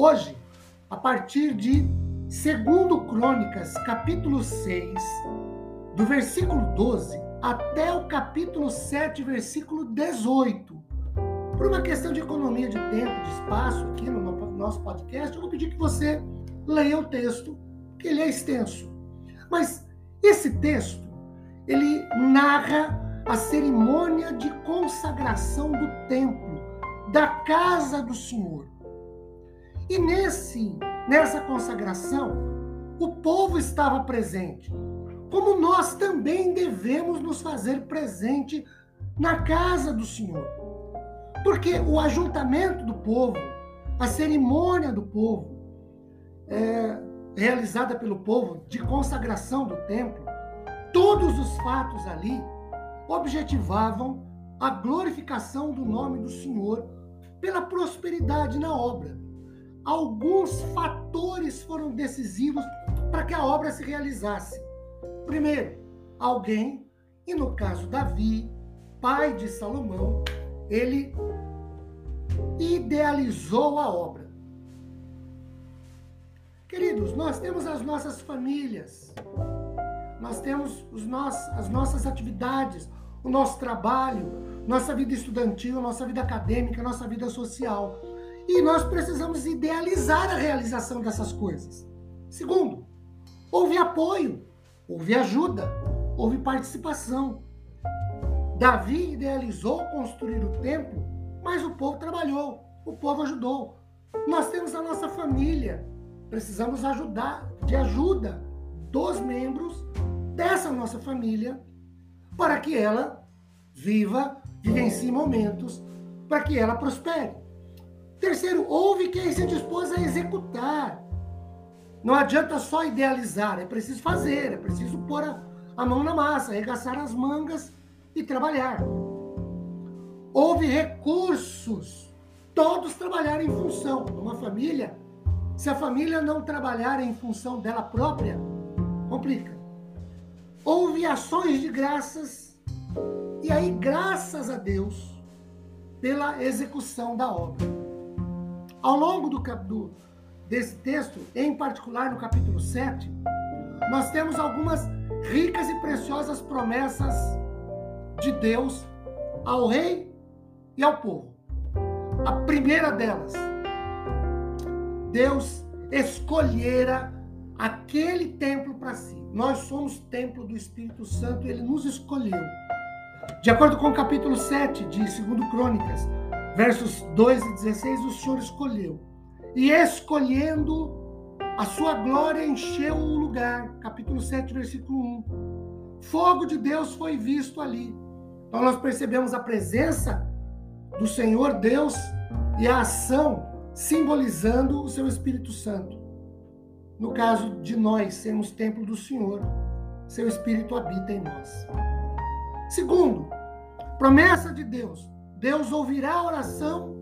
Hoje, a partir de 2 Crônicas, capítulo 6, do versículo 12 até o capítulo 7, versículo 18. Por uma questão de economia de tempo, de espaço aqui no nosso podcast, eu vou pedir que você leia o texto, que ele é extenso. Mas esse texto, ele narra a cerimônia de consagração do templo, da casa do Senhor. E nesse, nessa consagração, o povo estava presente, como nós também devemos nos fazer presente na casa do Senhor. Porque o ajuntamento do povo, a cerimônia do povo, é, realizada pelo povo de consagração do templo, todos os fatos ali objetivavam a glorificação do nome do Senhor pela prosperidade na obra alguns fatores foram decisivos para que a obra se realizasse. Primeiro, alguém, e no caso Davi, pai de Salomão, ele idealizou a obra. Queridos, nós temos as nossas famílias, nós temos os nossos, as nossas atividades, o nosso trabalho, nossa vida estudantil, nossa vida acadêmica, nossa vida social. E nós precisamos idealizar a realização dessas coisas. Segundo, houve apoio, houve ajuda, houve participação. Davi idealizou construir o templo, mas o povo trabalhou, o povo ajudou. Nós temos a nossa família, precisamos ajudar, de ajuda dos membros dessa nossa família, para que ela viva, vivencie momentos, para que ela prospere. Terceiro, houve quem se dispôs a executar. Não adianta só idealizar, é preciso fazer, é preciso pôr a, a mão na massa, arregaçar as mangas e trabalhar. Houve recursos, todos trabalharam em função. Uma família, se a família não trabalhar em função dela própria, complica. Houve ações de graças, e aí, graças a Deus, pela execução da obra. Ao longo do, do, desse texto, em particular no capítulo 7, nós temos algumas ricas e preciosas promessas de Deus ao rei e ao povo. A primeira delas, Deus escolhera aquele templo para si. Nós somos templo do Espírito Santo ele nos escolheu. De acordo com o capítulo 7 de 2 Crônicas, versos 2 e 16, o Senhor escolheu. E escolhendo a sua glória encheu o lugar. Capítulo 7, versículo 1. Fogo de Deus foi visto ali. Então nós percebemos a presença do Senhor Deus e a ação simbolizando o seu Espírito Santo. No caso de nós sermos templo do Senhor, seu Espírito habita em nós. Segundo, promessa de Deus Deus ouvirá a oração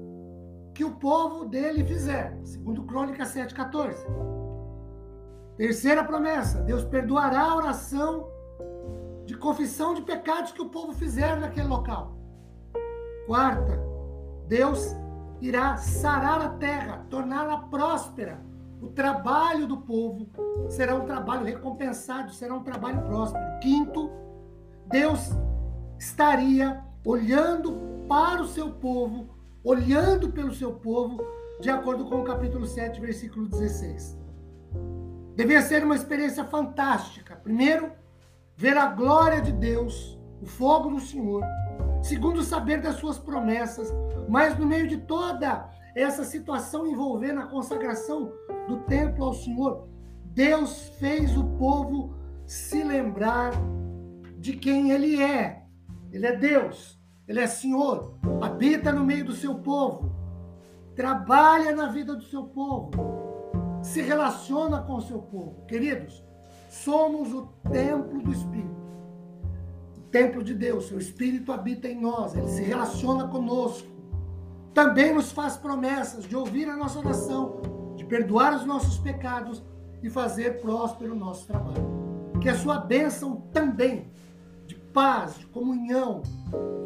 que o povo dele fizer. Segundo Crônicas 7,14. Terceira promessa: Deus perdoará a oração de confissão de pecados que o povo fizer naquele local. Quarta, Deus irá sarar a terra, torná-la próspera. O trabalho do povo será um trabalho recompensado, será um trabalho próspero. Quinto, Deus estaria olhando para o seu povo, olhando pelo seu povo, de acordo com o capítulo 7, versículo 16. Devia ser uma experiência fantástica. Primeiro, ver a glória de Deus, o fogo do Senhor. Segundo, saber das suas promessas. Mas no meio de toda essa situação envolvendo a consagração do templo ao Senhor, Deus fez o povo se lembrar de quem ele é. Ele é Deus. Ele é Senhor, habita no meio do seu povo. trabalha na vida do seu povo, se relaciona com o seu povo. Queridos, somos o templo do Espírito. O templo de Deus, o Espírito habita em nós, ele se relaciona conosco. Também nos faz promessas de ouvir a nossa oração, de perdoar os nossos pecados e fazer próspero o nosso trabalho. Que a sua bênção também paz, de comunhão,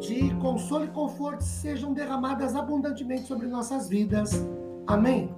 de consolo e conforto sejam derramadas abundantemente sobre nossas vidas. Amém.